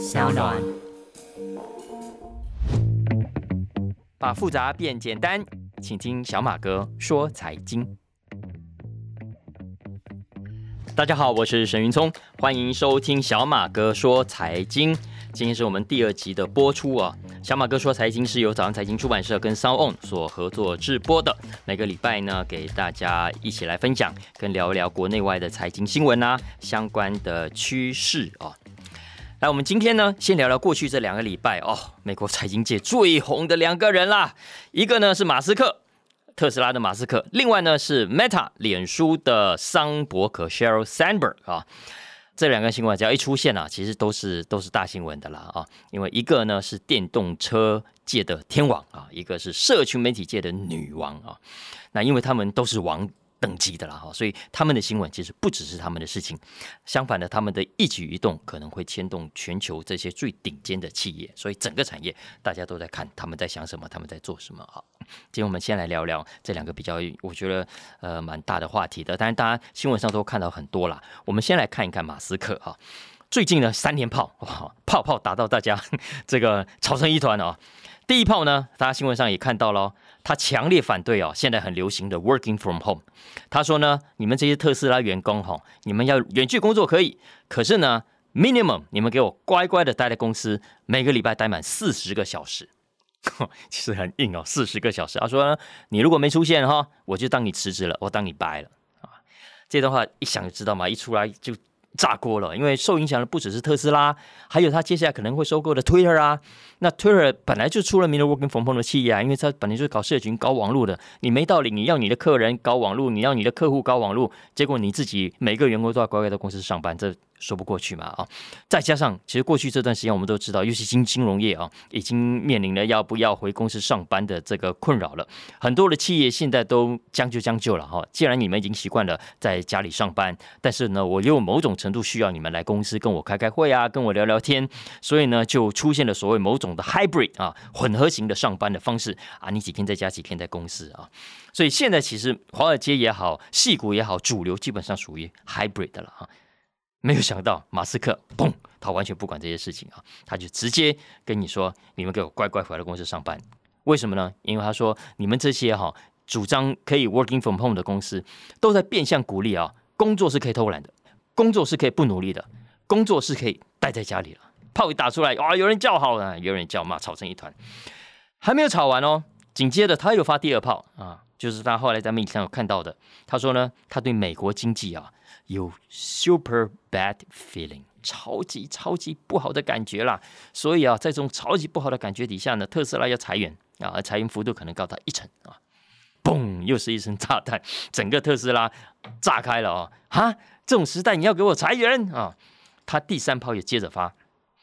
小暖。把复杂变简单，请听小马哥说财经。大家好，我是沈云聪，欢迎收听小马哥说财经。今天是我们第二集的播出啊。小马哥说财经是由早上财经出版社跟 Sound On 所合作制播的，每个礼拜呢给大家一起来分享，跟聊一聊国内外的财经新闻啊，相关的趋势啊。来，我们今天呢，先聊聊过去这两个礼拜哦，美国财经界最红的两个人啦，一个呢是马斯克，特斯拉的马斯克，另外呢是 Meta 脸书的桑伯克 Sheryl Sandberg 啊。这两个新闻只要一出现啊，其实都是都是大新闻的啦啊，因为一个呢是电动车界的天王啊，一个是社群媒体界的女王啊，那因为他们都是王。等级的啦哈，所以他们的新闻其实不只是他们的事情，相反的，他们的一举一动可能会牵动全球这些最顶尖的企业，所以整个产业大家都在看他们在想什么，他们在做什么啊。今天我们先来聊聊这两个比较，我觉得呃蛮大的话题的，但是大家新闻上都看到很多啦。我们先来看一看马斯克啊，最近呢三连炮哇，炮炮打到大家这个吵成一团哦。第一炮呢，大家新闻上也看到了。他强烈反对哦，现在很流行的 working from home。他说呢，你们这些特斯拉员工哈，你们要远距工作可以，可是呢，minimum 你们给我乖乖的待在公司，每个礼拜待满四十个小时。其实很硬哦，四十个小时。他说呢，你如果没出现哈，我就当你辞职了，我当你掰了啊。这段话一想就知道嘛，一出来就。炸锅了，因为受影响的不只是特斯拉，还有他接下来可能会收购的 Twitter 啊。那 Twitter 本来就出了名的 working from home 的企业啊，因为它本来就是搞社群、搞网络的。你没道理，你要你的客人搞网络，你要你的客户搞网络，结果你自己每个员工都要乖乖在公司上班，这。说不过去嘛啊！再加上，其实过去这段时间我们都知道，尤其金金融业啊，已经面临了要不要回公司上班的这个困扰了。很多的企业现在都将就将就了哈。既然你们已经习惯了在家里上班，但是呢，我又某种程度需要你们来公司跟我开开会啊，跟我聊聊天，所以呢，就出现了所谓某种的 hybrid 啊，混合型的上班的方式啊。你几天在家，几天在公司啊。所以现在其实华尔街也好，戏股也好，主流基本上属于 hybrid 的了哈。没有想到马斯克，嘣，他完全不管这些事情啊，他就直接跟你说：“你们给我乖乖回来公司上班。”为什么呢？因为他说你们这些哈主张可以 working from home 的公司，都在变相鼓励啊，工作是可以偷懒的，工作是可以不努力的，工作是可以待在家里了。炮一打出来，哇，有人叫好了，有人叫骂，吵成一团。还没有吵完哦，紧接着他又发第二炮啊，就是他后来在媒体上有看到的，他说呢，他对美国经济啊。有 super bad feeling，超级超级不好的感觉啦。所以啊，在这种超级不好的感觉底下呢，特斯拉要裁员啊，裁员幅度可能高达一成啊。嘣，又是一声炸弹，整个特斯拉炸开了啊！哈，这种时代你要给我裁员啊？他第三炮也接着发，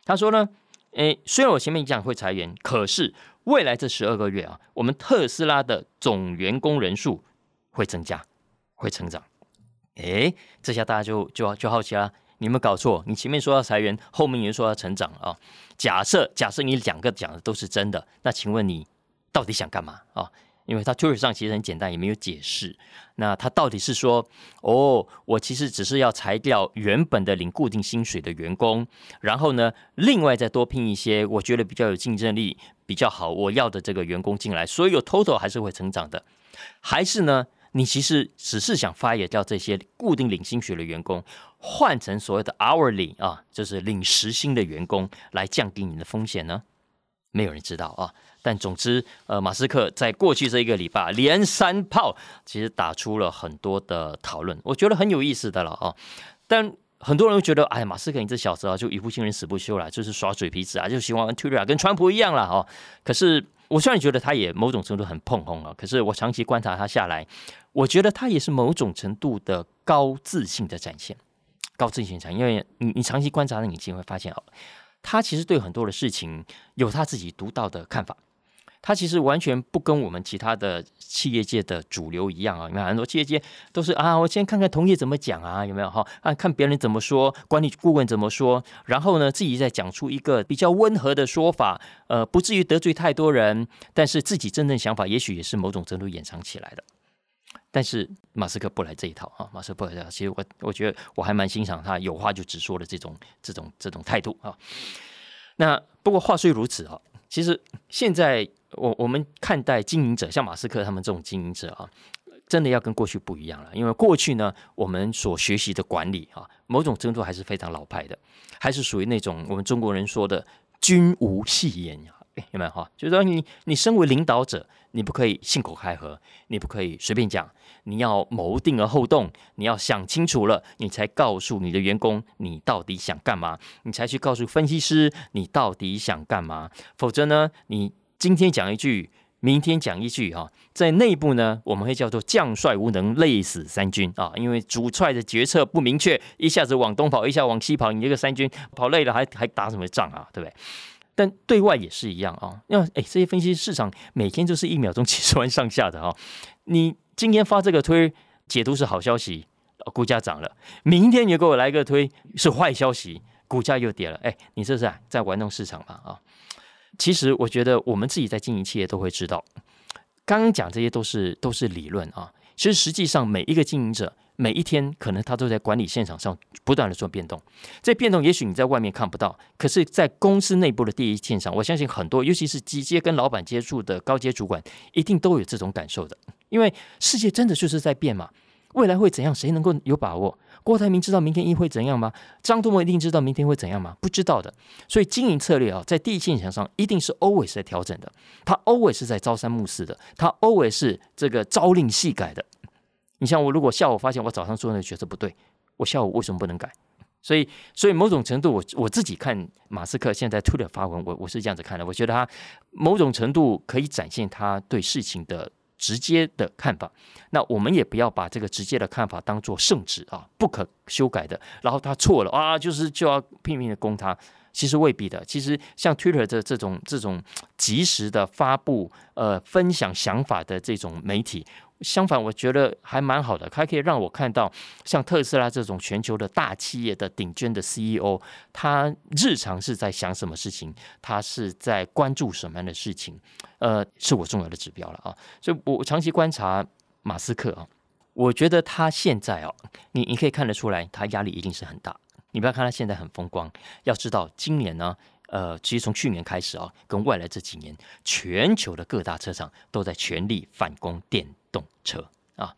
他说呢，诶，虽然我前面讲会裁员，可是未来这十二个月啊，我们特斯拉的总员工人数会增加，会成长。哎，这下大家就就就好奇了，你有没有搞错？你前面说要裁员，后面又说要成长啊？假设假设你两个讲的都是真的，那请问你到底想干嘛啊？因为他 t u r 上其实很简单，也没有解释。那他到底是说，哦，我其实只是要裁掉原本的领固定薪水的员工，然后呢，另外再多聘一些我觉得比较有竞争力、比较好我要的这个员工进来，所以有 total 还是会成长的，还是呢？你其实只是想 fire 掉这些固定领薪水的员工，换成所谓的 hourly 啊，就是领时薪的员工，来降低你的风险呢？没有人知道啊。但总之，呃，马斯克在过去这一个礼拜连三炮，其实打出了很多的讨论，我觉得很有意思的了啊。但很多人觉得，哎呀，马斯克你这小子啊，就一不信人死不休了，就是耍嘴皮子啊，就喜欢玩 Twitter 跟川普一样了哦。可是。我虽然觉得他也某种程度很碰红啊，可是我长期观察他下来，我觉得他也是某种程度的高自信的展现，高自信展现。因为你你长期观察，你就会发现哦，他其实对很多的事情有他自己独到的看法。他其实完全不跟我们其他的企业界的主流一样啊！你看很多企业界都是啊，我先看看同业怎么讲啊，有没有哈？啊，看别人怎么说，管理顾问怎么说，然后呢，自己再讲出一个比较温和的说法，呃，不至于得罪太多人，但是自己真正想法也许也是某种程度掩藏起来的。但是马斯克不来这一套啊，马斯克不来这套。其实我我觉得我还蛮欣赏他有话就直说的这种这种这种态度啊。那不过话虽如此啊，其实现在我我们看待经营者，像马斯克他们这种经营者啊，真的要跟过去不一样了。因为过去呢，我们所学习的管理啊，某种程度还是非常老派的，还是属于那种我们中国人说的“君无戏言”。有没有哈？就是说，你你身为领导者，你不可以信口开河，你不可以随便讲，你要谋定而后动，你要想清楚了，你才告诉你的员工你到底想干嘛，你才去告诉分析师你到底想干嘛。否则呢，你今天讲一句，明天讲一句哈，在内部呢，我们会叫做将帅无能，累死三军啊，因为主帅的决策不明确，一下子往东跑，一下往西跑，你这个三军跑累了，还还打什么仗啊？对不对？但对外也是一样啊，因为哎，这些分析市场每天就是一秒钟几十万上下的哈。你今天发这个推解读是好消息，股价涨了；明天你给我来个推是坏消息，股价又跌了。哎，你这是在玩弄市场嘛啊？其实我觉得我们自己在经营企业都会知道，刚刚讲这些都是都是理论啊。其实实际上每一个经营者。每一天，可能他都在管理现场上不断的做变动。这变动也许你在外面看不到，可是，在公司内部的第一线上，我相信很多，尤其是直接跟老板接触的高阶主管，一定都有这种感受的。因为世界真的就是在变嘛，未来会怎样，谁能够有把握？郭台铭知道明天一会怎样吗？张忠谋一定知道明天会怎样吗？不知道的。所以经营策略啊，在第一现场上一定是 always 在调整的，他 always 是在朝三暮四的，他 always 是这个朝令夕改的。你像我，如果下午发现我早上做那个决策不对，我下午为什么不能改？所以，所以某种程度，我我自己看马斯克现在推的发文，我我是这样子看的。我觉得他某种程度可以展现他对事情的直接的看法。那我们也不要把这个直接的看法当做圣旨啊，不可修改的。然后他错了啊，就是就要拼命的攻他。其实未必的。其实像 Twitter 的这种这种及时的发布呃分享想法的这种媒体。相反，我觉得还蛮好的，它可以让我看到像特斯拉这种全球的大企业的顶尖的 CEO，他日常是在想什么事情，他是在关注什么样的事情，呃，是我重要的指标了啊。所以我长期观察马斯克啊，我觉得他现在啊，你你可以看得出来，他压力一定是很大。你不要看他现在很风光，要知道今年呢。呃，其实从去年开始啊，跟未来这几年，全球的各大车厂都在全力反攻电动车啊。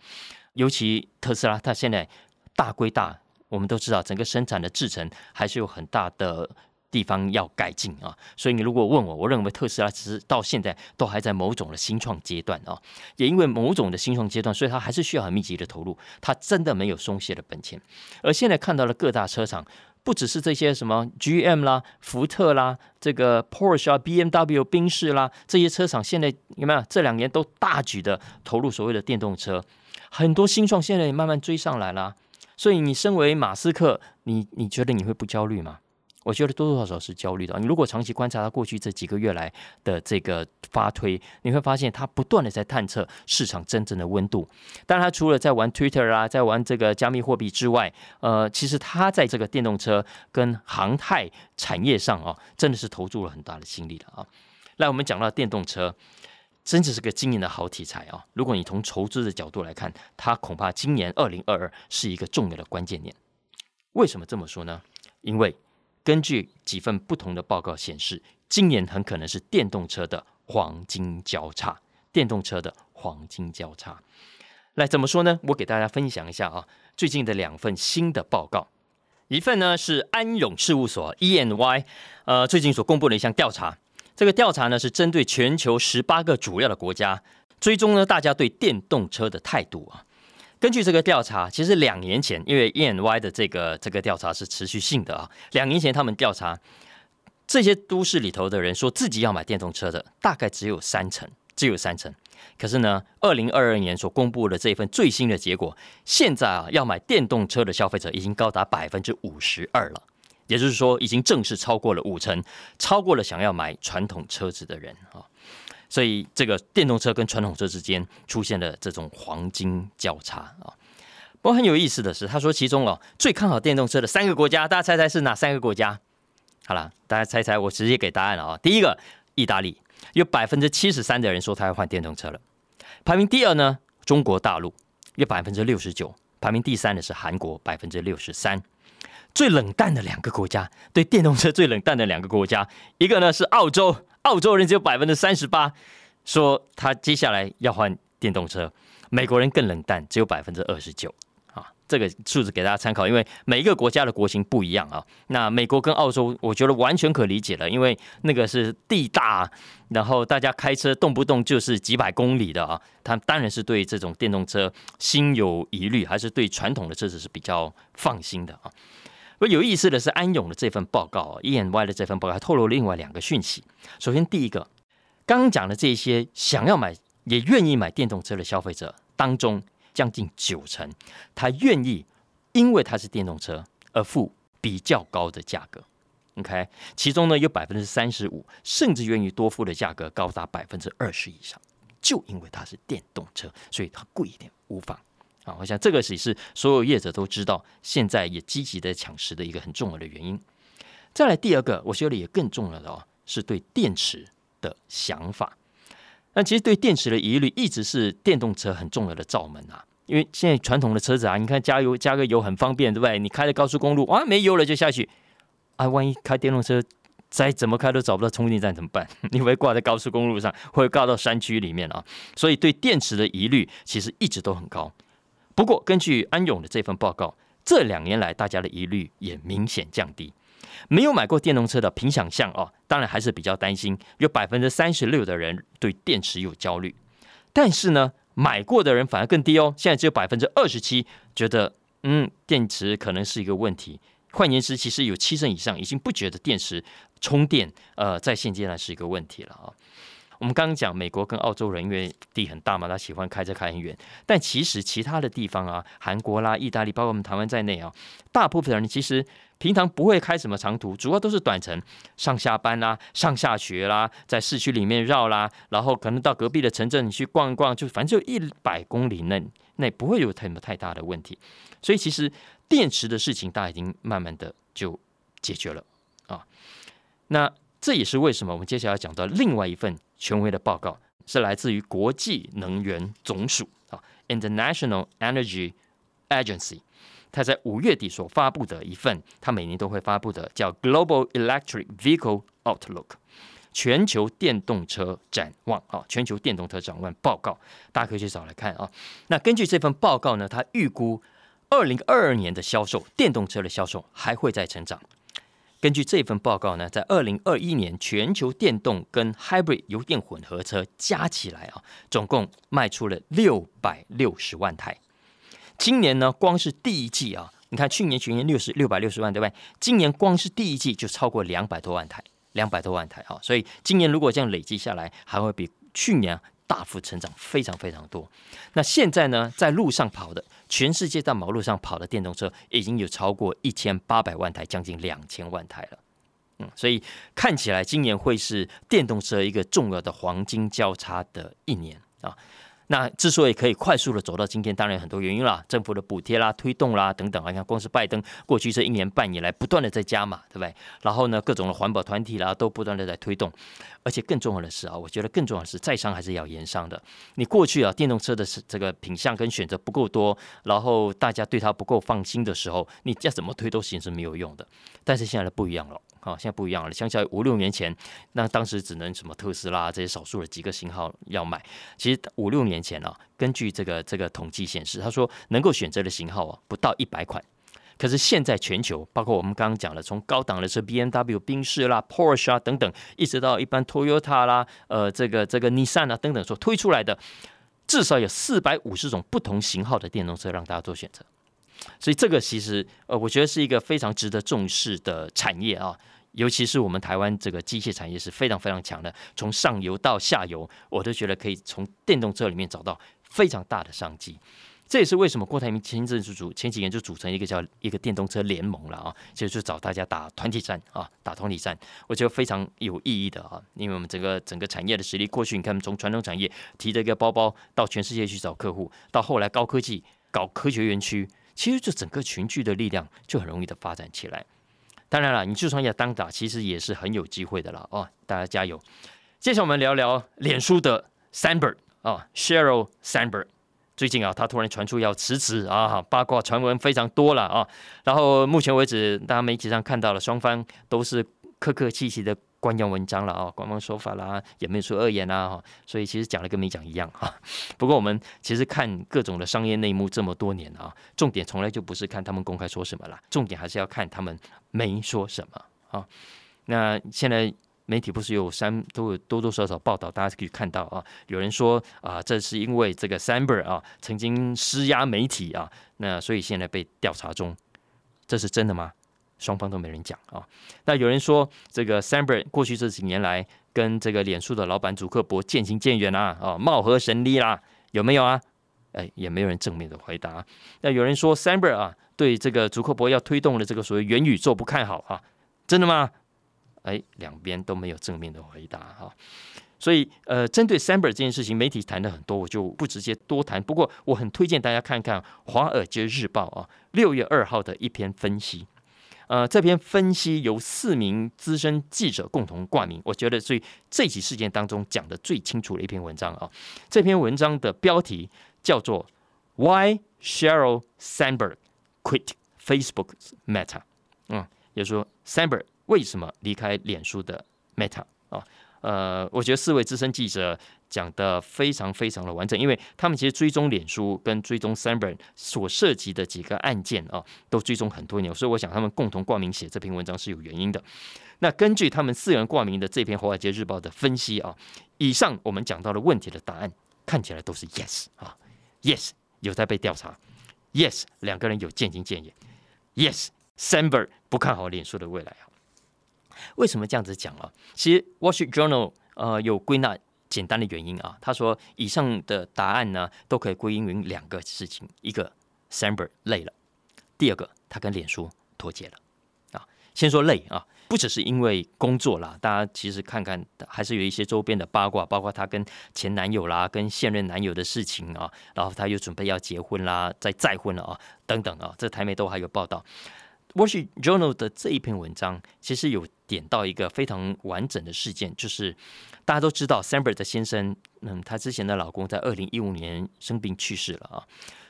尤其特斯拉，它现在大归大，我们都知道，整个生产的制程还是有很大的地方要改进啊。所以你如果问我，我认为特斯拉其实到现在都还在某种的新创阶段啊。也因为某种的新创阶段，所以它还是需要很密集的投入，它真的没有松懈的本钱。而现在看到了各大车厂。不只是这些什么 GM 啦、福特啦、这个 Porsche 啊、BMW、宾士啦这些车厂，现在有没有这两年都大举的投入所谓的电动车？很多新创现在也慢慢追上来啦。所以你身为马斯克，你你觉得你会不焦虑吗？我觉得多多少少是焦虑的。你如果长期观察他过去这几个月来的这个发推，你会发现他不断的在探测市场真正的温度。但他除了在玩 Twitter 啊，在玩这个加密货币之外，呃，其实他在这个电动车跟航太产业上啊，真的是投注了很大的心力了啊。来，我们讲到电动车，真的是个经营的好题材啊。如果你从筹资的角度来看，它恐怕今年二零二二是一个重要的关键年。为什么这么说呢？因为根据几份不同的报告显示，今年很可能是电动车的黄金交叉。电动车的黄金交叉，来怎么说呢？我给大家分享一下啊，最近的两份新的报告，一份呢是安永事务所 （ENY） 呃最近所公布的一项调查。这个调查呢是针对全球十八个主要的国家，追踪呢大家对电动车的态度啊。根据这个调查，其实两年前，因为 ENY 的这个这个调查是持续性的啊，两年前他们调查这些都市里头的人说自己要买电动车的，大概只有三成，只有三成。可是呢，二零二二年所公布的这一份最新的结果，现在啊，要买电动车的消费者已经高达百分之五十二了，也就是说，已经正式超过了五成，超过了想要买传统车子的人啊。所以，这个电动车跟传统车之间出现了这种黄金交叉啊。不过很有意思的是，他说其中哦最看好电动车的三个国家，大家猜猜是哪三个国家？好了，大家猜猜，我直接给答案了啊。第一个，意大利，有百分之七十三的人说他要换电动车了。排名第二呢，中国大陆有百分之六十九，排名第三的是韩国，百分之六十三。最冷淡的两个国家，对电动车最冷淡的两个国家，一个呢是澳洲，澳洲人只有百分之三十八说他接下来要换电动车，美国人更冷淡，只有百分之二十九。啊这个数字给大家参考，因为每一个国家的国情不一样啊。那美国跟澳洲，我觉得完全可理解了，因为那个是地大，然后大家开车动不动就是几百公里的啊。他当然是对这种电动车心有疑虑，还是对传统的车子是比较放心的啊。不有意思的是，安永的这份报告，E N Y 的这份报告还透露另外两个讯息。首先，第一个，刚刚讲的这些想要买也愿意买电动车的消费者当中。将近九成，他愿意因为它是电动车而付比较高的价格。OK，其中呢有百分之三十五甚至愿意多付的价格高达百分之二十以上，就因为它是电动车，所以它贵一点无妨我想这个也是所有业者都知道，现在也积极的抢食的一个很重要的原因。再来第二个，我觉得也更重要的哦，是对电池的想法。那其实对电池的疑虑一直是电动车很重要的罩门啊。因为现在传统的车子啊，你看加油加个油很方便，对不对？你开的高速公路啊，没油了就下去啊。万一开电动车再怎么开都找不到充电站怎么办？你会挂在高速公路上，会挂到山区里面啊。所以对电池的疑虑其实一直都很高。不过根据安永的这份报告，这两年来大家的疑虑也明显降低。没有买过电动车的，凭想象哦，当然还是比较担心。有百分之三十六的人对电池有焦虑，但是呢？买过的人反而更低哦，现在只有百分之二十七觉得，嗯，电池可能是一个问题。换言之，其实有七成以上已经不觉得电池充电，呃，在现阶段是一个问题了啊。我们刚刚讲美国跟澳洲人，因为地很大嘛，他喜欢开车开很远。但其实其他的地方啊，韩国啦、意大利，包括我们台湾在内啊，大部分人其实平常不会开什么长途，主要都是短程，上下班啦、上下学啦，在市区里面绕啦，然后可能到隔壁的城镇去逛一逛，就反正就一百公里内，那不会有什么太大的问题。所以其实电池的事情，大家已经慢慢的就解决了啊。那这也是为什么我们接下来要讲到另外一份权威的报告，是来自于国际能源总署啊，International Energy Agency，它在五月底所发布的一份，它每年都会发布的叫 Global Electric Vehicle Outlook 全球电动车展望啊，全球电动车展望报告，大家可以去找来看啊。那根据这份报告呢，它预估二零二二年的销售电动车的销售还会再成长。根据这份报告呢，在二零二一年，全球电动跟 hybrid 油电混合车加起来啊，总共卖出了六百六十万台。今年呢，光是第一季啊，你看去年全年六十六百六十万，对不对？今年光是第一季就超过两百多万台，两百多万台啊！所以今年如果这样累积下来，还会比去年大幅成长，非常非常多。那现在呢，在路上跑的。全世界在马路上跑的电动车已经有超过一千八百万台，将近两千万台了。嗯，所以看起来今年会是电动车一个重要的黄金交叉的一年啊。那之所以可以快速的走到今天，当然很多原因啦，政府的补贴啦、推动啦等等啊。你看，光是拜登过去这一年半以来，不断的在加码，对不对？然后呢，各种的环保团体啦，都不断的在推动。而且更重要的是啊，我觉得更重要的是，在商还是要言商的。你过去啊，电动车的是这个品相跟选择不够多，然后大家对它不够放心的时候，你再怎么推都行是没有用的。但是现在不一样了。好，现在不一样了。相较于五六年前，那当时只能什么特斯拉这些少数的几个型号要买。其实五六年前啊，根据这个这个统计显示，他说能够选择的型号啊不到一百款。可是现在全球，包括我们刚刚讲的，从高档的车 B M W、宾士啦、Porsche 啊等等，一直到一般 Toyota 啦、呃这个这个 Nissan 啊等等所推出来的，至少有四百五十种不同型号的电动车让大家做选择。所以这个其实，呃，我觉得是一个非常值得重视的产业啊，尤其是我们台湾这个机械产业是非常非常强的，从上游到下游，我都觉得可以从电动车里面找到非常大的商机。这也是为什么郭台铭前阵子组前几年就组成一个叫一个电动车联盟了啊，就是找大家打团体战啊，打团体战，我觉得非常有意义的啊，因为我们整个整个产业的实力，过去你看从传统产业提着一个包包到全世界去找客户，到后来高科技搞科学园区。其实这整个群聚的力量就很容易的发展起来。当然了，你就算要单打，其实也是很有机会的了哦。大家加油！接下来我们聊聊脸书的 Sandberg 啊，Sheryl Sandberg，最近啊，他突然传出要辞职啊，八卦传闻非常多了啊。然后目前为止，大家媒体上看到了双方都是客客气气的官样文章了啊，官方说法啦，也没有说恶言啊，所以其实讲的跟没讲一样哈。不过我们其实看各种的商业内幕这么多年啊，重点从来就不是看他们公开说什么啦，重点还是要看他们没说什么啊。那现在。媒体不是有三都有多多少少报道，大家可以看到啊，有人说啊，这是因为这个 Samber 啊曾经施压媒体啊，那所以现在被调查中，这是真的吗？双方都没人讲啊。那有人说这个 Samber 过去这几年来跟这个脸书的老板祖克伯渐行渐远啊，啊，貌合神离啦，有没有啊？哎，也没有人正面的回答。那有人说 Samber 啊对这个祖克伯要推动的这个所谓元宇宙不看好啊，真的吗？哎，两边都没有正面的回答哈，所以呃，针对 Samber 这件事情，媒体谈的很多，我就不直接多谈。不过，我很推荐大家看看《华尔街日报》啊，六月二号的一篇分析。呃，这篇分析由四名资深记者共同挂名，我觉得是这起事件当中讲的最清楚的一篇文章啊。这篇文章的标题叫做 “Why Sheryl Sandberg Quit Facebook Meta”。嗯，也说 Sandberg。为什么离开脸书的 Meta 啊？呃，我觉得四位资深记者讲的非常非常的完整，因为他们其实追踪脸书跟追踪 s a m b e r 所涉及的几个案件啊，都追踪很多年，所以我想他们共同挂名写这篇文章是有原因的。那根据他们四人挂名的这篇《华尔街日报》的分析啊，以上我们讲到的问题的答案看起来都是 Yes 啊，Yes 有在被调查，Yes 两个人有渐行渐远，Yes s a m b e r 不看好脸书的未来啊。为什么这样子讲啊？其实《Wall Street Journal》呃有归纳简单的原因啊。他说以上的答案呢都可以归因于两个事情：一个 Samber 累了，第二个他跟脸书脱节了啊。先说累啊，不只是因为工作啦，大家其实看看还是有一些周边的八卦，包括他跟前男友啦、跟现任男友的事情啊，然后他又准备要结婚啦、再再婚了啊等等啊，这台媒都还有报道。《Wall Street Journal》的这一篇文章，其实有点到一个非常完整的事件，就是大家都知道，Samber 的先生，嗯，他之前的老公在二零一五年生病去世了啊。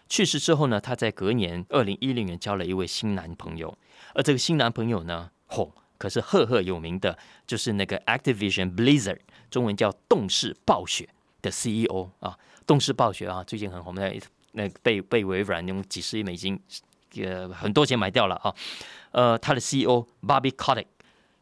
去世之后呢，他在隔年二零一零年交了一位新男朋友，而这个新男朋友呢，嚯，可是赫赫有名的，就是那个 Activision Blizzard，中文叫动视暴雪的 CEO 啊。动视暴雪啊，最近很红的，那被被微软用几十亿美金。呃很多钱买掉了啊，呃，他的 CEO Bobby Kotick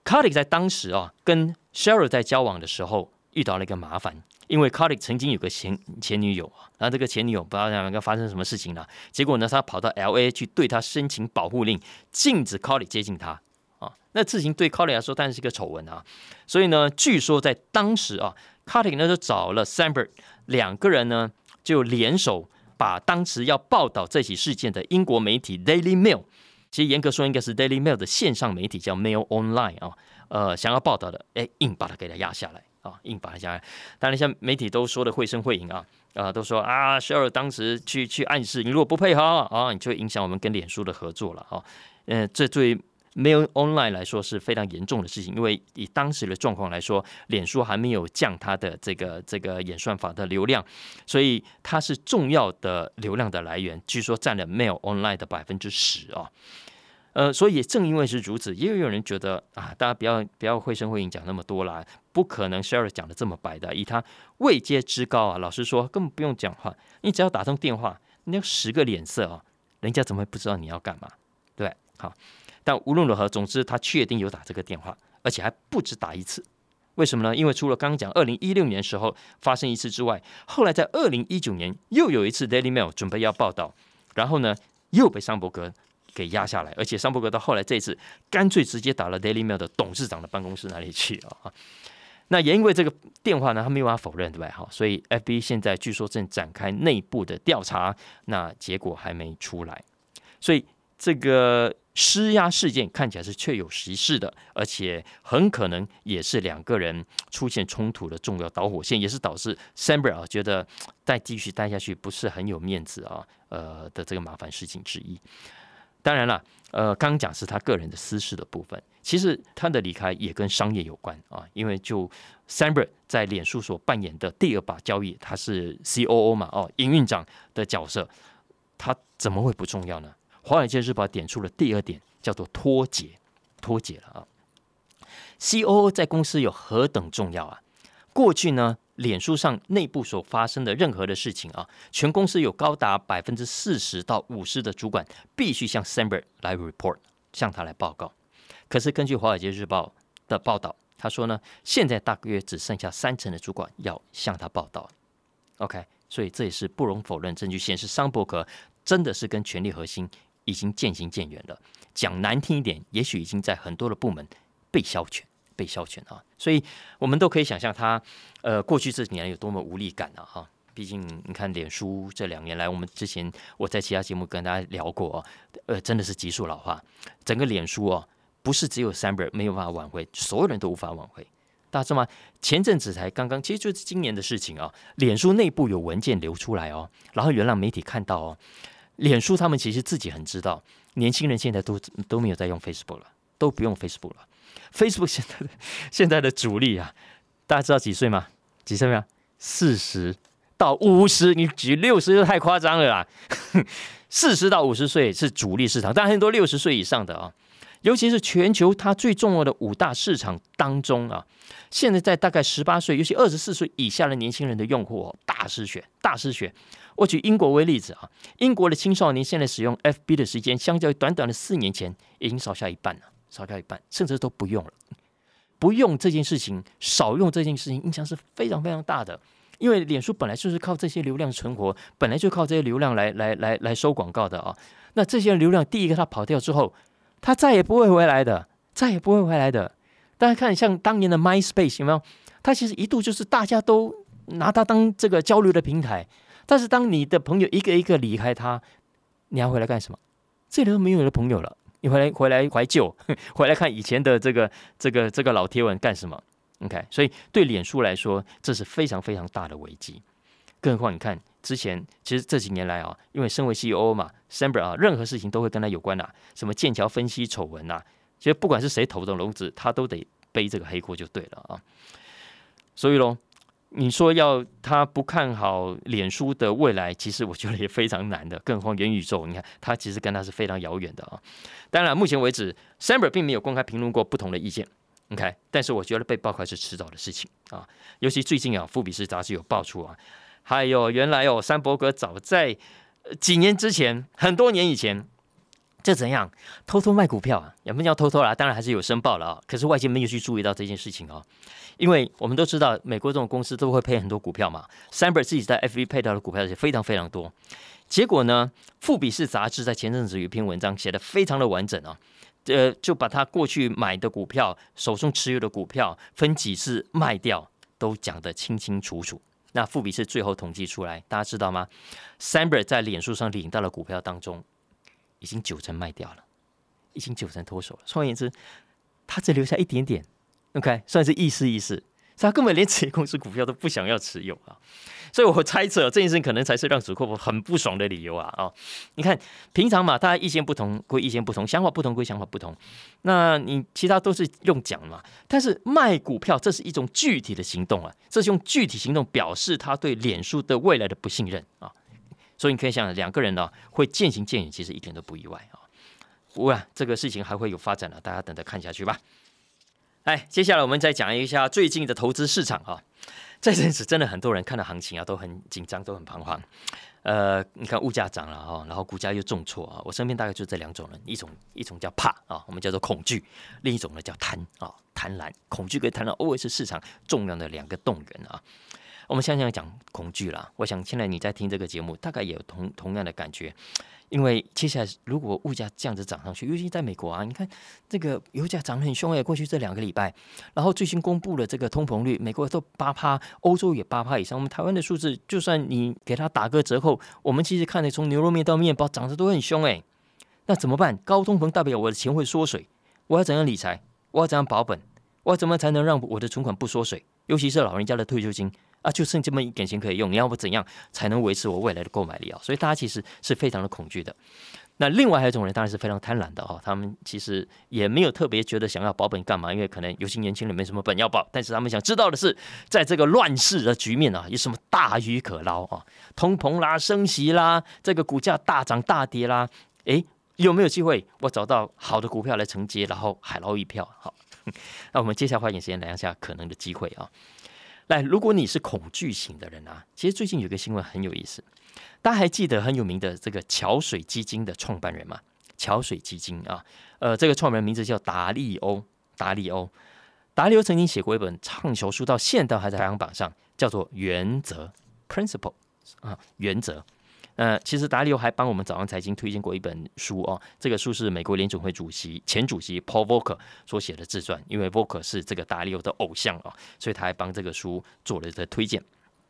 Kotick，Kotick 在当时啊跟 Sheryl 在交往的时候遇到了一个麻烦，因为 Kotick 曾经有个前前女友啊，然后这个前女友不知道两个发生什么事情了，结果呢他跑到 LA 去对他申请保护令，禁止 Codic 接近他啊，那事情对 Kotick 来说当然是一个丑闻啊，所以呢，据说在当时啊，Kotick 呢就找了 Samber 两个人呢就联手。把当时要报道这起事件的英国媒体 Daily Mail，其实严格说应该是 Daily Mail 的线上媒体叫 Mail Online 啊，呃，想要报道的，哎，硬把它给它压下来啊，硬把它压下来。当然，像媒体都说的绘声绘影啊，啊，都说啊肖尔当时去去暗示，你如果不配合啊，你就影响我们跟脸书的合作了啊，嗯，这对。没有 online 来说是非常严重的事情，因为以当时的状况来说，脸书还没有降它的这个这个演算法的流量，所以它是重要的流量的来源，据说占了 mail online 的百分之十啊。呃，所以也正因为是如此，也有人觉得啊，大家不要不要绘声绘影讲那么多啦，不可能 Share 讲的这么白的，以他位阶之高啊，老实说根本不用讲话，你只要打通电话，你有十个脸色啊，人家怎么会不知道你要干嘛？对，好。但无论如何，总之他确定有打这个电话，而且还不止打一次。为什么呢？因为除了刚刚讲二零一六年时候发生一次之外，后来在二零一九年又有一次 Daily Mail 准备要报道，然后呢又被桑伯格给压下来，而且桑伯格到后来这一次干脆直接打了 Daily Mail 的董事长的办公室那里去啊。那也因为这个电话呢，他没有办法否认，对吧？好，所以 FB 现在据说正展开内部的调查，那结果还没出来，所以这个。施压事件看起来是确有其事的，而且很可能也是两个人出现冲突的重要导火线，也是导致 Samber 啊觉得再继续待下去不是很有面子啊，呃的这个麻烦事情之一。当然了，呃，刚刚讲是他个人的私事的部分，其实他的离开也跟商业有关啊，因为就 Samber 在脸书所扮演的第二把交易，他是 COO 嘛，哦，营运长的角色，他怎么会不重要呢？华尔街日报点出了第二点，叫做脱节，脱节了啊。COO 在公司有何等重要啊？过去呢，脸书上内部所发生的任何的事情啊，全公司有高达百分之四十到五十的主管必须向 Samber 来 report，向他来报告。可是根据华尔街日报的报道，他说呢，现在大约只剩下三成的主管要向他报道。OK，所以这也是不容否认，证据显示桑伯格真的是跟权力核心。已经渐行渐远了。讲难听一点，也许已经在很多的部门被消遣，被消遣啊。所以，我们都可以想象他，呃，过去这几年有多么无力感啊！哈，毕竟你看，脸书这两年来，我们之前我在其他节目跟大家聊过，呃，真的是急速老化。整个脸书哦，不是只有 Samber 没有办法挽回，所有人都无法挽回。大家知道吗？前阵子才刚刚，其实就是今年的事情啊。脸书内部有文件流出来哦，然后原让媒体看到哦。脸书他们其实自己很知道，年轻人现在都都没有在用 Facebook 了，都不用 Facebook 了。Facebook 现在的现在的主力啊，大家知道几岁吗？几岁吗？四十到五十，你举六十就太夸张了啦。四十到五十岁是主力市场，但很多六十岁以上的啊，尤其是全球它最重要的五大市场当中啊，现在在大概十八岁，尤其二十四岁以下的年轻人的用户大失血，大失血。我举英国为例子啊，英国的青少年现在使用 FB 的时间，相较于短短的四年前，已经少下一半了，少下一半，甚至都不用了。不用这件事情，少用这件事情，影响是非常非常大的。因为脸书本来就是靠这些流量存活，本来就靠这些流量来来来来收广告的啊。那这些流量，第一个他跑掉之后，他再也不会回来的，再也不会回来的。大家看，像当年的 MySpace 有没有？它其实一度就是大家都拿它当这个交流的平台。但是当你的朋友一个一个离开他，你要回来干什么？这里都没有了朋友了，你回来回来怀旧，回来看以前的这个这个这个老贴文干什么？OK，所以对脸书来说，这是非常非常大的危机。更何况你看之前，其实这几年来啊，因为身为 CEO 嘛，Samber 啊，任何事情都会跟他有关呐，什么剑桥分析丑闻呐，其实不管是谁投的笼子，他都得背这个黑锅就对了啊。所以喽。你说要他不看好脸书的未来，其实我觉得也非常难的。更何况元宇宙，你看他其实跟他是非常遥远的啊。当然，目前为止，Samber 并没有公开评论过不同的意见。OK，但是我觉得被爆出来是迟早的事情啊。尤其最近啊，《富比士》杂志有爆出啊，还有原来哦，山伯格早在几年之前，很多年以前。这怎样偷偷卖股票啊？也不叫偷偷啦，当然还是有申报了啊。可是外界没有去注意到这件事情哦，因为我们都知道，美国这种公司都会配很多股票嘛。山伯自己在 FV 配到的股票也非常非常多。结果呢，《富比士》杂志在前阵子有一篇文章写的非常的完整啊，呃，就把他过去买的股票、手中持有的股票分几次卖掉，都讲得清清楚楚。那《富比是》最后统计出来，大家知道吗？Samber 在脸书上领到的股票当中。已经九成卖掉了，已经九成脱手了。换言之，他只留下一点点，OK，算是意思意思。他根本连自己公司股票都不想要持有啊。所以我猜测这件事可能才是让主客户很不爽的理由啊！啊，你看平常嘛，大家意见不同归意见不同，想法不同归想法不同。那你其他都是用讲嘛，但是卖股票这是一种具体的行动啊，这是用具体行动表示他对脸书的未来的不信任啊。所以你可以想，两个人呢会渐行渐远，其实一点都不意外啊。不过这个事情还会有发展的，大家等着看下去吧。哎，接下来我们再讲一下最近的投资市场啊。这阵子真的很多人看到行情啊，都很紧张，都很彷徨。呃，你看物价涨了哈，然后股价又重挫啊。我身边大概就这两种人，一种一种叫怕啊，我们叫做恐惧；另一种呢叫贪啊，贪婪。恐惧跟贪婪，always 是市场重要的两个动员啊。我们现在讲恐惧啦，我想现在你在听这个节目，大概也有同同样的感觉，因为接下来如果物价这样子涨上去，尤其在美国啊，你看这个油价涨得很凶哎，过去这两个礼拜，然后最新公布了这个通膨率，美国都八趴，欧洲也八趴以上，我们台湾的数字，就算你给他打个折扣，我们其实看的从牛肉面到面包涨得都很凶哎，那怎么办？高通膨代表我的钱会缩水，我要怎样理财？我要怎样保本？我要怎么才能让我的存款不缩水？尤其是老人家的退休金。啊，就剩这么一点钱可以用，你要不怎样才能维持我未来的购买力啊？所以大家其实是非常的恐惧的。那另外还有一种人当然是非常贪婪的哈，他们其实也没有特别觉得想要保本干嘛，因为可能有些年轻人没什么本要保，但是他们想知道的是，在这个乱世的局面啊，有什么大鱼可捞啊？通膨啦、升息啦，这个股价大涨大跌啦，诶，有没有机会我找到好的股票来承接，然后海捞一票？好，那我们接下来花点时间聊一下可能的机会啊。来，如果你是恐惧型的人啊，其实最近有个新闻很有意思。大家还记得很有名的这个桥水基金的创办人吗？桥水基金啊，呃，这个创办人名字叫达利欧。达利欧，达利欧曾经写过一本畅销书，到现在还在排行榜上，叫做《原则》（Principle） 啊，原则。呃，其实达利欧还帮我们早上财经推荐过一本书哦，这个书是美国联准会主席前主席 Paul Volcker 所写的自传，因为 Volcker 是这个达利欧的偶像啊，所以他还帮这个书做了一个推荐。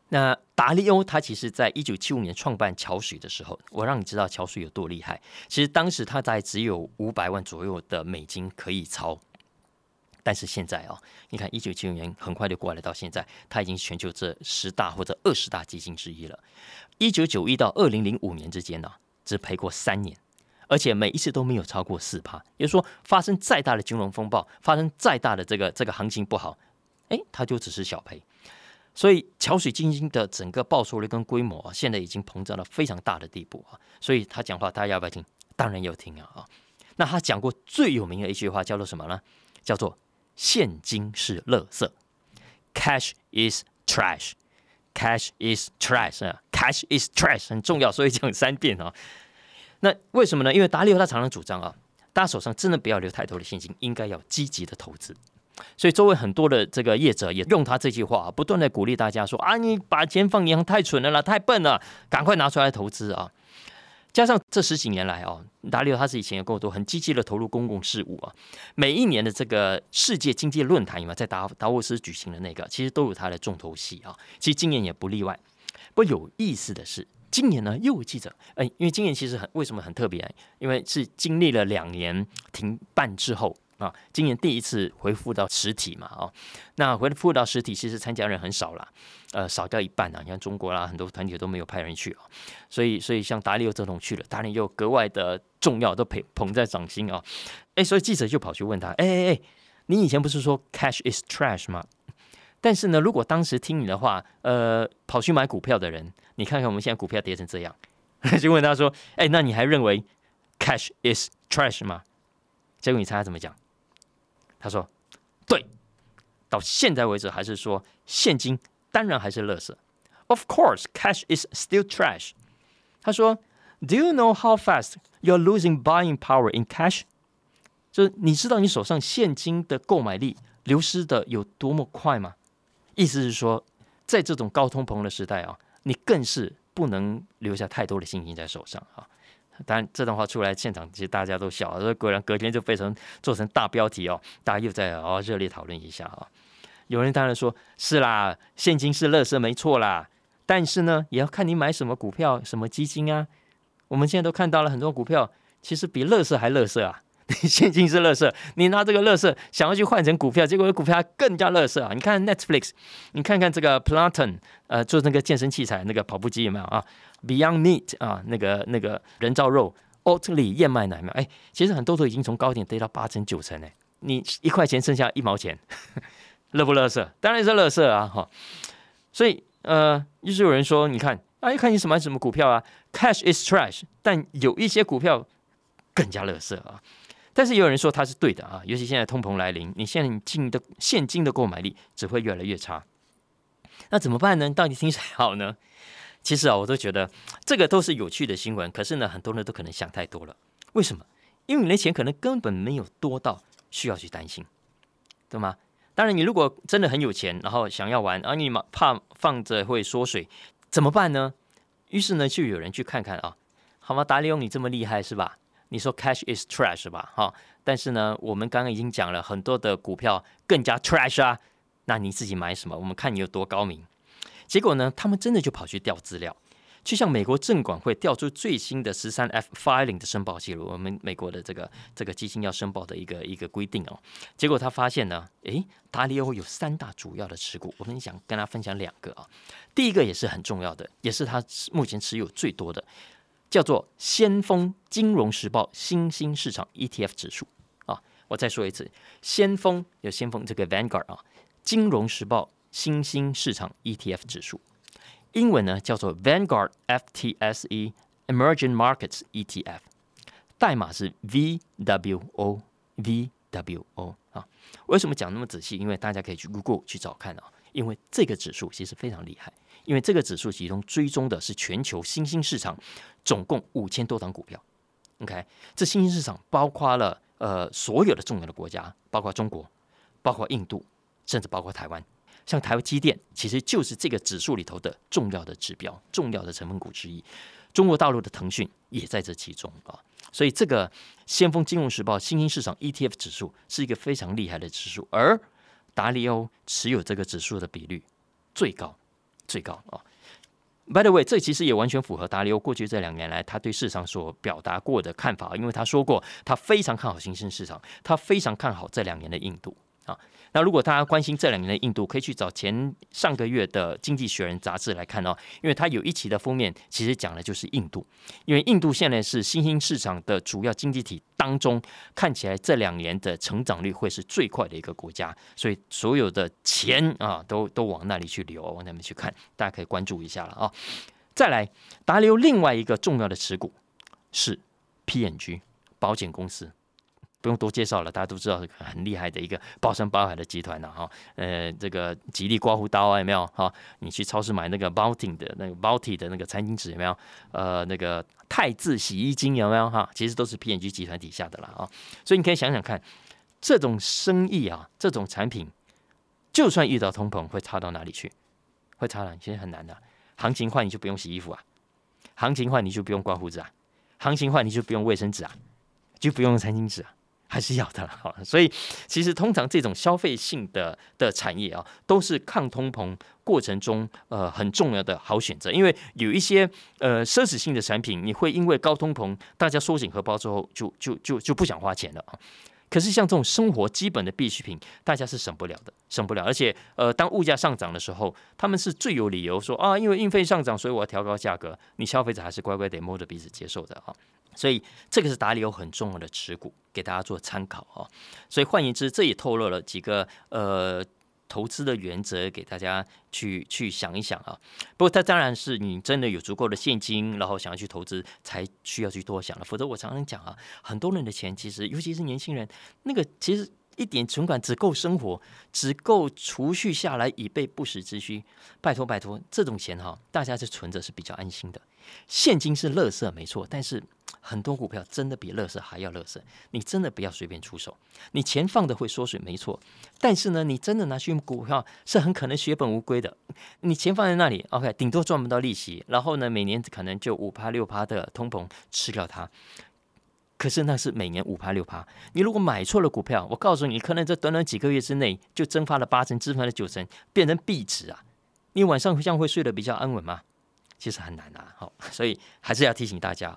那达利欧他其实在一九七五年创办桥水的时候，我让你知道桥水有多厉害。其实当时他在只有五百万左右的美金可以抄，但是现在啊，你看一九七五年很快就过来到现在，他已经全球这十大或者二十大基金之一了。一九九一到二零零五年之间呢，只赔过三年，而且每一次都没有超过四趴。也就是说，发生再大的金融风暴，发生再大的这个这个行情不好，哎，它就只是小赔。所以桥水基金的整个报酬率跟规模啊，现在已经膨胀到非常大的地步啊。所以他讲话，大家要不要听？当然要听啊！啊，那他讲过最有名的一句话叫做什么呢？叫做“现金是垃圾 ”，Cash is trash，Cash is trash 啊，Cash is trash 很重要，所以讲三遍啊。那为什么呢？因为达利欧他常常主张啊，大家手上真的不要留太多的现金，应该要积极的投资。所以周围很多的这个业者也用他这句话，不断的鼓励大家说：“啊，你把钱放银行太蠢了啦，太笨了，赶快拿出来投资啊！”加上这十几年来哦，达利欧他是以前也跟我都很积极的投入公共事务啊。每一年的这个世界经济论坛嘛，在达达沃斯举行的那个，其实都有他的重头戏啊。其实今年也不例外。不过有意思的是，今年呢又有记者哎，因为今年其实很为什么很特别？因为是经历了两年停办之后。啊，今年第一次恢复到实体嘛，哦，那恢复到实体，其实参加人很少啦，呃，少掉一半啊。你看中国啦，很多团体都没有派人去啊，所以，所以像达利欧这种去了，达利又格外的重要，都捧捧在掌心啊。哎，所以记者就跑去问他，哎哎哎，你以前不是说 cash is trash 吗？但是呢，如果当时听你的话，呃，跑去买股票的人，你看看我们现在股票跌成这样，就问他说，哎，那你还认为 cash is trash 吗？结果你猜他怎么讲？他说：“对，到现在为止还是说现金当然还是垃圾。Of course, cash is still trash。”他说：“Do you know how fast you're losing buying power in cash？” 就是你知道你手上现金的购买力流失的有多么快吗？意思是说，在这种高通膨的时代啊，你更是不能留下太多的现金在手上啊。当然，这段话出来，现场其实大家都笑，所以果然隔天就变成做成大标题哦，大家又在哦热烈讨论一下啊。有人当然说是啦，现金是乐色没错啦，但是呢，也要看你买什么股票、什么基金啊。我们现在都看到了很多股票，其实比乐色还乐色啊。现金是乐色，你拿这个乐色想要去换成股票，结果股票更加乐色啊。你看 Netflix，你看看这个 Platon，呃，做那个健身器材那个跑步机有没有啊？Beyond Meat 啊，那个那个人造肉，Oatly 燕麦奶嘛，哎，其实很多都已经从高点跌到八成九成哎，你一块钱剩下一毛钱，乐不乐色？当然是乐色啊哈。所以呃，就是有人说，你看，啊，看你什么什么股票啊，Cash is trash，但有一些股票更加乐色啊。但是也有人说它是对的啊，尤其现在通膨来临，你现金的现金的购买力只会越来越差。那怎么办呢？到底听谁好呢？其实啊，我都觉得 这个都是有趣的新闻。可是呢，很多人都可能想太多了。为什么？因为你的钱可能根本没有多到需要去担心，对吗？当然，你如果真的很有钱，然后想要玩，而你怕放着会缩水，怎么办呢？于是呢，就有人去看看啊，好吗？达利欧，你这么厉害是吧？你说 cash is trash 吧，哈。但是呢，我们刚刚已经讲了很多的股票更加 trash 啊，那你自己买什么？我们看你有多高明。结果呢，他们真的就跑去调资料，就像美国证管会调出最新的十三 F filing 的申报记录，我们美国的这个这个基金要申报的一个一个规定哦。结果他发现呢，诶，达利欧有三大主要的持股，我们想跟他分享两个啊。第一个也是很重要的，也是他目前持有最多的，叫做先锋金融时报新兴市场 ETF 指数啊。我再说一次，先锋有先锋这个 Vanguard 啊，金融时报新兴市场 ETF 指数，英文呢叫做 Vanguard FTSE Emerging Markets ETF，代码是 VWO VWO 啊。为什么讲那么仔细？因为大家可以去 Google 去找看啊。因为这个指数其实非常厉害，因为这个指数其中追踪的是全球新兴市场，总共五千多档股票。OK，这新兴市场包括了呃所有的重要的国家，包括中国，包括印度，甚至包括台湾。像台湾机电，其实就是这个指数里头的重要的指标、重要的成分股之一。中国大陆的腾讯也在这其中啊。所以这个先锋金融时报新兴市场 ETF 指数是一个非常厉害的指数，而达利欧持有这个指数的比率最高，最高啊！By the way，这其实也完全符合达利欧过去这两年来他对市场所表达过的看法，因为他说过他非常看好新兴市场，他非常看好这两年的印度啊。那如果大家关心这两年的印度，可以去找前上个月的《经济学人》杂志来看哦，因为它有一期的封面其实讲的就是印度，因为印度现在是新兴市场的主要经济体当中，看起来这两年的成长率会是最快的一个国家，所以所有的钱啊都都往那里去流，往那边去看，大家可以关注一下了啊。再来，达流另外一个重要的持股是 PNG 保险公司。不用多介绍了，大家都知道是很厉害的一个包山包海的集团了哈。呃，这个吉利刮胡刀啊，有没有哈？你去超市买那个 b o u t y 的那个 b o u t y 的那个餐巾纸有没有？呃，那个汰渍洗衣精有没有哈？其实都是 PNG 集团底下的了啊。所以你可以想想看，这种生意啊，这种产品，就算遇到通膨，会差到哪里去？会差到其实很难的。行情坏你就不用洗衣服啊，行情坏你就不用刮胡子啊，行情坏你就不用卫生纸啊，就不用餐巾纸啊。还是要的 哈，所以其实通常这种消费性的的产业啊，都是抗通膨过程中呃很重要的好选择。因为有一些呃奢侈性的产品，你会因为高通膨，大家缩紧荷包之后，就就就就不想花钱了啊。可是像这种生活基本的必需品，大家是省不了的，省不了。而且呃，当物价上涨的时候，他们是最有理由说啊，因为运费上涨，所以我要调高价格。你消费者还是乖乖得摸着鼻子接受的啊。所以这个是达里欧很重要的持股，给大家做参考啊。所以换言之，这也透露了几个呃投资的原则，给大家去去想一想啊。不过，它当然是你真的有足够的现金，然后想要去投资，才需要去多想了。否则，我常常讲啊，很多人的钱其实，尤其是年轻人，那个其实一点存款只够生活，只够储蓄下来以备不时之需。拜托拜托，这种钱哈，大家是存着是比较安心的。现金是乐色没错，但是。很多股票真的比乐色还要乐色，你真的不要随便出手。你钱放的会缩水，没错，但是呢，你真的拿去股票是很可能血本无归的。你钱放在那里，OK，顶多赚不到利息，然后呢，每年可能就五趴六趴的通膨吃掉它。可是那是每年五趴六趴，你如果买错了股票，我告诉你，可能在短短几个月之内就蒸发了八成，蒸发了九成，变成壁纸啊！你晚上这样会睡得比较安稳吗？其实很难啊，好，所以还是要提醒大家。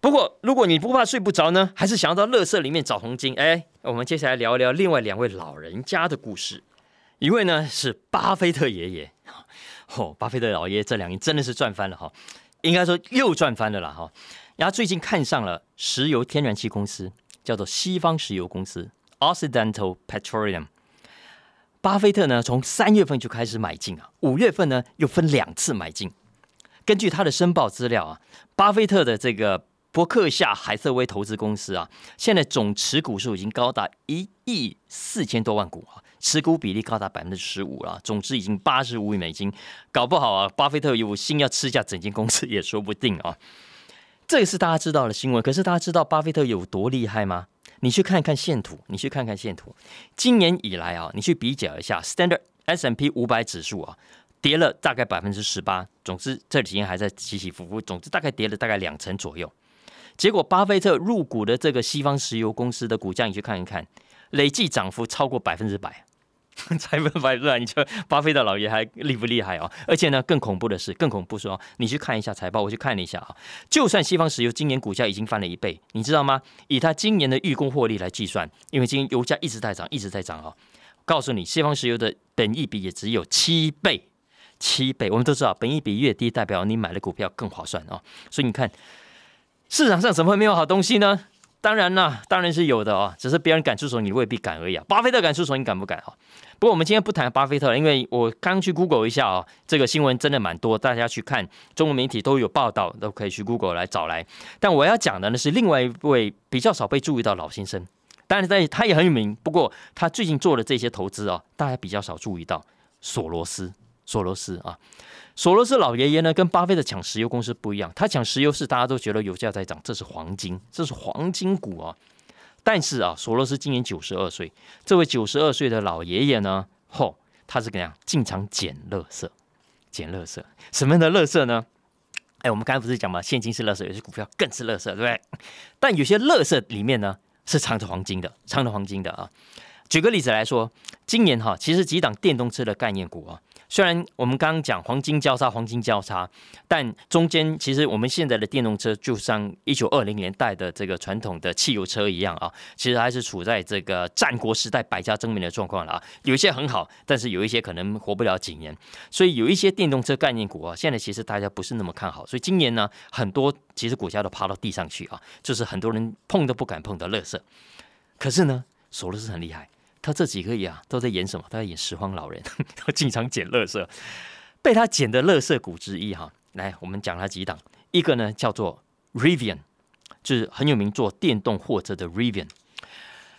不过，如果你不怕睡不着呢，还是想要到乐色里面找黄金？哎，我们接下来聊一聊另外两位老人家的故事。一位呢是巴菲特爷爷，哦，巴菲特老爷这两年真的是赚翻了哈，应该说又赚翻了啦哈。然后最近看上了石油天然气公司，叫做西方石油公司 （Occidental Petroleum）。巴菲特呢从三月份就开始买进啊，五月份呢又分两次买进。根据他的申报资料啊，巴菲特的这个。伯克夏海瑟威投资公司啊，现在总持股数已经高达一亿四千多万股啊，持股比例高达百分之十五了，总值已经八十五亿美金，搞不好啊，巴菲特有心要吃下整间公司也说不定啊。这个是大家知道的新闻，可是大家知道巴菲特有多厉害吗？你去看看线图，你去看看线图，今年以来啊，你去比较一下 Standard S M P 五百指数啊，跌了大概百分之十八，总之这几天还在起起伏伏，总之大概跌了大概两成左右。结果，巴菲特入股的这个西方石油公司的股价，你去看一看，累计涨幅超过百分之百，才分百分你说巴菲特老爷还厉不厉害哦？而且呢，更恐怖的是，更恐怖说，你去看一下财报，我去看了一下啊，就算西方石油今年股价已经翻了一倍，你知道吗？以他今年的预估获利来计算，因为今年油价一直在涨，一直在涨啊，告诉你，西方石油的本益比也只有七倍。七倍。我们都知道，本益比越低，代表你买的股票更划算啊。所以你看，市场上怎么会没有好东西呢？当然啦，当然是有的啊，只是别人敢出手，你未必敢而已啊。巴菲特敢出手，你敢不敢啊？不过我们今天不谈巴菲特，因为我刚去 Google 一下啊，这个新闻真的蛮多，大家去看中文媒体都有报道，都可以去 Google 来找来。但我要讲的呢是另外一位比较少被注意到老先生，当然在他也很有名，不过他最近做的这些投资啊，大家比较少注意到索罗斯，索罗斯啊。索罗斯老爷爷呢，跟巴菲特抢石油公司不一样。他抢石油是大家都觉得油价在涨，这是黄金，这是黄金股啊。但是啊，索罗斯今年九十二岁，这位九十二岁的老爷爷呢，吼，他是怎样经常捡垃圾，捡垃圾。什么样的垃圾呢？哎，我们刚才不是讲嘛，现金是垃圾，有些股票更是垃圾，对不对？但有些垃圾里面呢，是藏着黄金的，藏着黄金的啊。举个例子来说，今年哈，其实几档电动车的概念股啊。虽然我们刚刚讲黄金交叉，黄金交叉，但中间其实我们现在的电动车就像一九二零年代的这个传统的汽油车一样啊，其实还是处在这个战国时代百家争鸣的状况了啊。有一些很好，但是有一些可能活不了几年，所以有一些电动车概念股啊，现在其实大家不是那么看好。所以今年呢，很多其实股价都趴到地上去啊，就是很多人碰都不敢碰的乐色。可是呢，索罗斯很厉害。他这几个月啊，都在演什么？他在演拾荒老人，他经常捡垃圾。被他捡的垃圾股之一哈，来，我们讲他几档。一个呢叫做 Rivian，就是很有名做电动货车的 Rivian。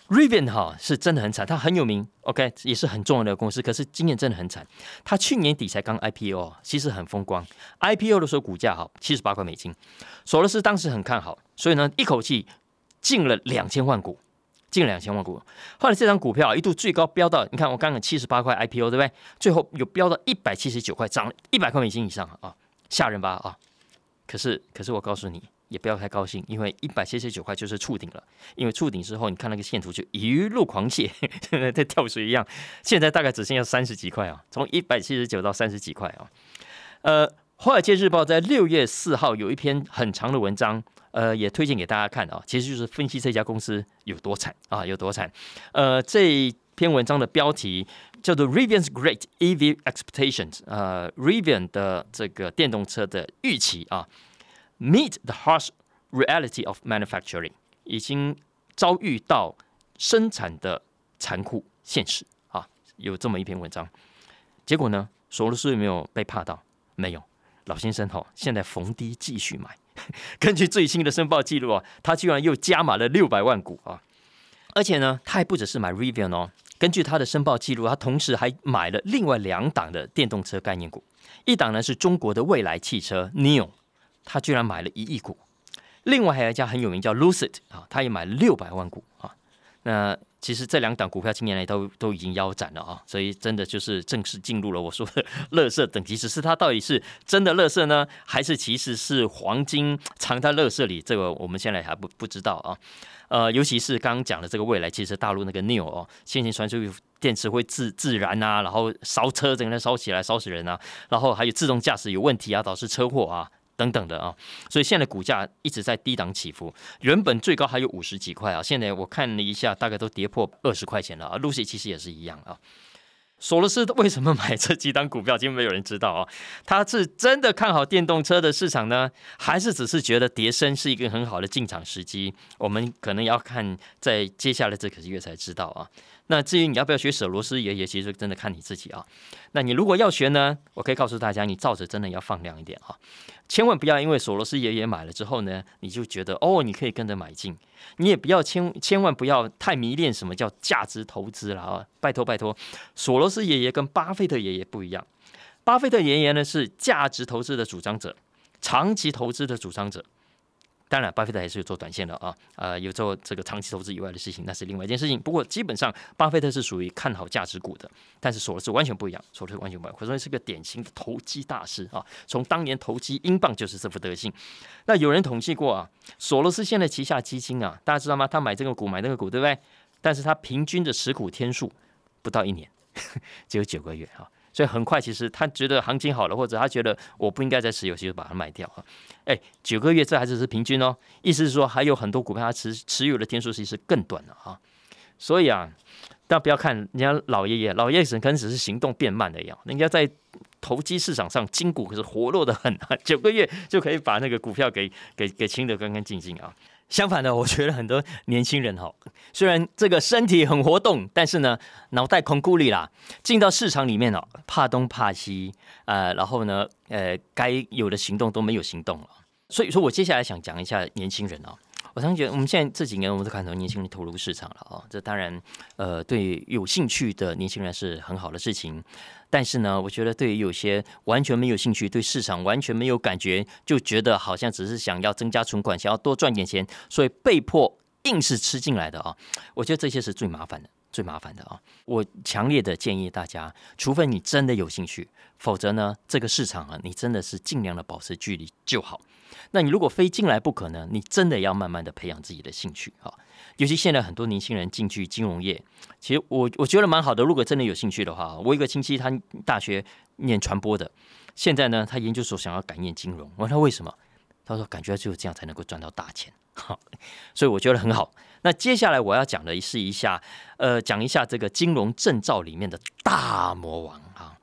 Rivian 哈是真的很惨，它很有名，OK，也是很重要的公司。可是今年真的很惨，它去年底才刚 IPO，其实很风光。IPO 的时候股价哈七十八块美金，索罗斯当时很看好，所以呢一口气进了两千万股。近两千万股，后来这张股票一度最高飙到，你看我刚刚七十八块 IPO 对不对？最后有飙到一百七十九块，涨了一百块美金以上啊，吓人吧啊！可是可是我告诉你，也不要太高兴，因为一百七十九块就是触顶了，因为触顶之后，你看那个线图就一路狂泻，在跳水一样。现在大概只剩下三十几块啊，从一百七十九到三十几块啊。呃，《华尔街日报》在六月四号有一篇很长的文章。呃，也推荐给大家看啊，其实就是分析这家公司有多惨啊，有多惨。呃，这篇文章的标题叫做 “Rivian's Great EV Expectations”，呃，Rivian 的这个电动车的预期啊，Meet the harsh reality of manufacturing，已经遭遇到生产的残酷现实啊，有这么一篇文章。结果呢，索罗斯有没有被怕到？没有，老先生哈，现在逢低继续买。根据最新的申报记录啊，他居然又加码了六百万股啊！而且呢，他还不只是买 Rivian 哦，根据他的申报记录，他同时还买了另外两档的电动车概念股，一档呢是中国的未来汽车 Neo，他居然买了一亿股；另外还有一家很有名叫 Lucid 啊，他也买了六百万股啊。那其实这两档股票近年来都都已经腰斩了啊，所以真的就是正式进入了我说的 乐色等级。只是它到底是真的乐色呢，还是其实是黄金藏在乐色里？这个我们现在还不不知道啊。呃，尤其是刚刚讲的这个未来，其实大陆那个 Neo 哦，先行传输电池会自自燃啊，然后烧车整个烧起来烧死人啊，然后还有自动驾驶有问题啊，导致车祸啊。等等的啊，所以现在股价一直在低档起伏，原本最高还有五十几块啊，现在我看了一下，大概都跌破二十块钱了啊。Lucy 其实也是一样啊。索罗斯为什么买这几档股票？今天没有人知道啊。他是真的看好电动车的市场呢，还是只是觉得叠升是一个很好的进场时机？我们可能要看在接下来这几个月才知道啊。那至于你要不要学索罗斯爷爷，其实真的看你自己啊。那你如果要学呢，我可以告诉大家，你照着真的要放量一点啊，千万不要因为索罗斯爷爷买了之后呢，你就觉得哦，你可以跟着买进。你也不要千千万不要太迷恋什么叫价值投资了啊！拜托拜托，索罗斯爷爷跟巴菲特爷爷不一样，巴菲特爷爷呢是价值投资的主张者，长期投资的主张者。当然，巴菲特还是有做短线的啊，呃，有做这个长期投资以外的事情，那是另外一件事情。不过，基本上巴菲特是属于看好价值股的，但是索罗斯完全不一样，索罗斯完全不一样，可以说是个典型的投机大师啊。从当年投机英镑就是这副德性。那有人统计过啊，索罗斯现在旗下基金啊，大家知道吗？他买这个股买那个股，对不对？但是他平均的持股天数不到一年，只有九个月啊。所以很快，其实他觉得行情好了，或者他觉得我不应该再持有，其实把它卖掉啊。哎，九个月这还只是平均哦，意思是说还有很多股票它持持有的天数其实更短了啊。所以啊，大家不要看人家老爷爷，老爷爷可能只是行动变慢的样，人家在投机市场上金股可是活络的很啊，九个月就可以把那个股票给给给清的干干净净啊。相反的，我觉得很多年轻人哈，虽然这个身体很活动，但是呢，脑袋空孤立啦，进到市场里面哦，怕东怕西，呃，然后呢，呃，该有的行动都没有行动了。所以说我接下来想讲一下年轻人哦。我常觉得我们现在这几年，我们都看到年轻人投入市场了啊，这当然，呃，对有兴趣的年轻人是很好的事情。但是呢，我觉得对于有些完全没有兴趣、对市场完全没有感觉，就觉得好像只是想要增加存款、想要多赚点钱，所以被迫硬是吃进来的啊，我觉得这些是最麻烦的、最麻烦的啊。我强烈的建议大家，除非你真的有兴趣，否则呢，这个市场啊，你真的是尽量的保持距离就好。那你如果非进来不可呢，你真的要慢慢的培养自己的兴趣啊。尤其现在很多年轻人进去金融业，其实我我觉得蛮好的。如果真的有兴趣的话，我一个亲戚他大学念传播的，现在呢他研究所想要改念金融。我问他为什么？他说感觉只有这样才能够赚到大钱。好，所以我觉得很好。那接下来我要讲的是一下，呃，讲一下这个金融证照里面的大魔王啊。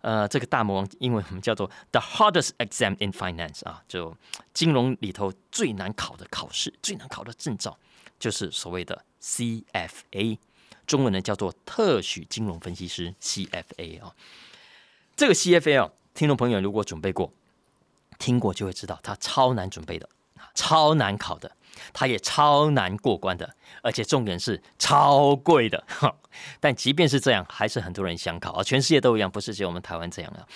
呃，这个大魔王英文我们叫做 The hardest exam in finance 啊，就金融里头最难考的考试，最难考的证照。就是所谓的 CFA，中文呢叫做特许金融分析师 CFA 啊。这个 CFA 啊，听众朋友如果准备过、听过就会知道，它超难准备的，超难考的，它也超难过关的，而且重点是超贵的。但即便是这样，还是很多人想考啊，全世界都一样，不是只有我们台湾这样的。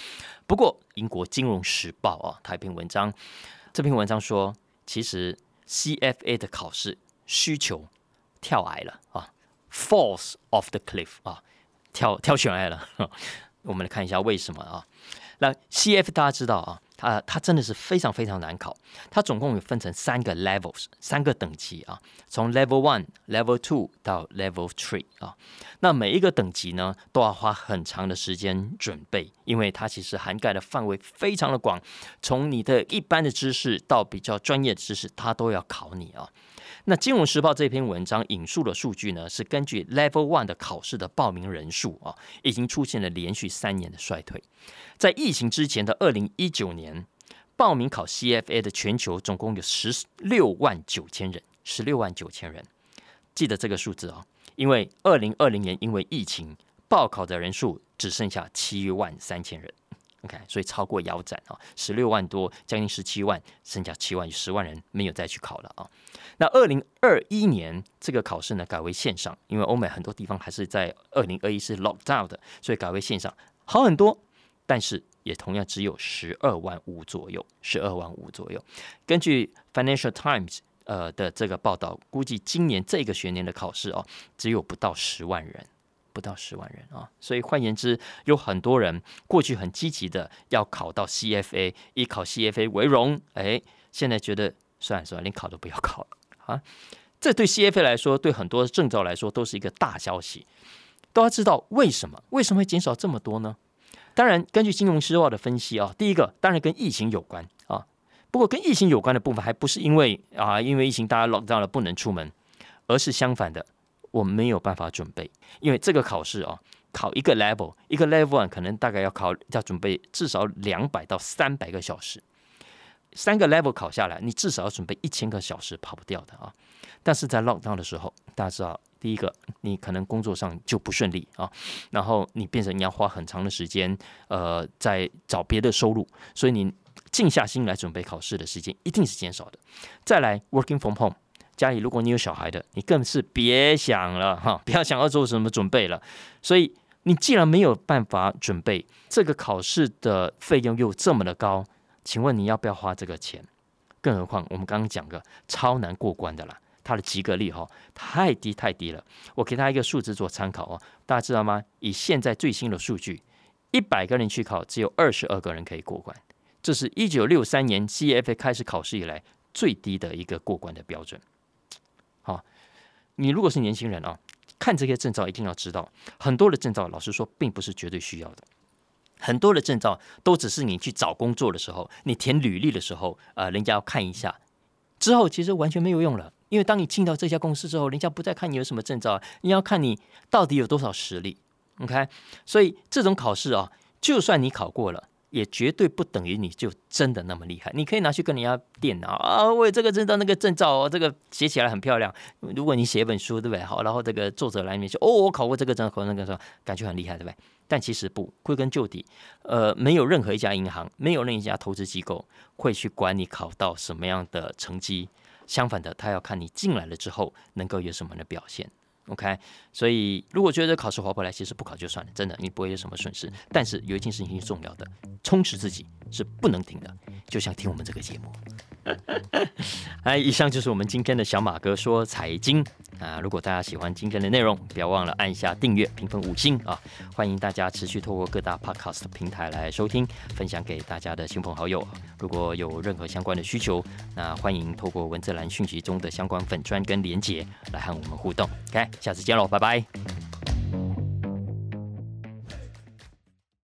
不过英国金融时报啊，它一篇文章，这篇文章说，其实 CFA 的考试。需求跳崖了啊，falls off the cliff 啊，跳跳悬崖了。我们来看一下为什么啊？那 CF 大家知道啊，它它真的是非常非常难考。它总共有分成三个 levels，三个等级啊，从 level one、level two 到 level three 啊。那每一个等级呢，都要花很长的时间准备，因为它其实涵盖的范围非常的广，从你的一般的知识到比较专业的知识，它都要考你啊。那《金融时报》这篇文章引述的数据呢，是根据 Level One 的考试的报名人数啊，已经出现了连续三年的衰退。在疫情之前的二零一九年，报名考 CFA 的全球总共有十六万九千人，十六万九千人，记得这个数字啊，因为二零二零年因为疫情报考的人数只剩下七万三千人。OK，所以超过腰斩啊，十六万多，将近十七万，剩下七万十万人没有再去考了啊。那二零二一年这个考试呢改为线上，因为欧美很多地方还是在二零二一是 lock down 的，所以改为线上好很多，但是也同样只有十二万五左右，十二万五左右。根据 Financial Times 呃的这个报道，估计今年这个学年的考试哦，只有不到十万人。不到十万人啊，所以换言之，有很多人过去很积极的要考到 CFA，以考 CFA 为荣，哎，现在觉得算了算了，连考都不要考了啊！这对 CFA 来说，对很多证照来说都是一个大消息。都要知道为什么？为什么会减少这么多呢？当然，根据金融时报的分析啊，第一个当然跟疫情有关啊，不过跟疫情有关的部分还不是因为啊，因为疫情大家 lock down 了不能出门，而是相反的。我没有办法准备，因为这个考试啊，考一个 level，一个 level one 可能大概要考要准备至少两百到三百个小时，三个 level 考下来，你至少要准备一千个小时，跑不掉的啊。但是在 lockdown 的时候，大家知道，第一个你可能工作上就不顺利啊，然后你变成你要花很长的时间，呃，在找别的收入，所以你静下心来准备考试的时间一定是减少的。再来 working from home。家里如果你有小孩的，你更是别想了哈，不要想要做什么准备了。所以你既然没有办法准备，这个考试的费用又这么的高，请问你要不要花这个钱？更何况我们刚刚讲个超难过关的啦，它的及格率哈太低太低了。我给他一个数字做参考哦，大家知道吗？以现在最新的数据，一百个人去考，只有二十二个人可以过关，这是一九六三年 CFA 开始考试以来最低的一个过关的标准。好，你如果是年轻人啊，看这些证照一定要知道，很多的证照，老实说，并不是绝对需要的。很多的证照都只是你去找工作的时候，你填履历的时候，呃，人家要看一下，之后其实完全没有用了。因为当你进到这家公司之后，人家不再看你有什么证照，你要看你到底有多少实力。OK，所以这种考试啊，就算你考过了。也绝对不等于你就真的那么厉害。你可以拿去跟人家电脑啊，我有这个证照那个证照哦，这个写起来很漂亮。如果你写一本书，对不对？好，然后这个作者来面说，哦，我考过这个证，考那个证，感觉很厉害，对不对？但其实不，归根究底，呃，没有任何一家银行，没有任何一家投资机构会去管你考到什么样的成绩。相反的，他要看你进来了之后能够有什么样的表现。OK，所以如果觉得考试划不来，其实不考就算了，真的你不会有什么损失。但是有一件事情是重要的，充实自己是不能停的，就像听我们这个节目。哎，以上就是我们今天的小马哥说财经啊！如果大家喜欢今天的内容，不要忘了按下订阅、评分五星啊！欢迎大家持续透过各大 Podcast 平台来收听，分享给大家的亲朋好友。如果有任何相关的需求，那欢迎透过文字栏讯息中的相关粉砖跟连结来和我们互动。OK，下次见喽，拜拜。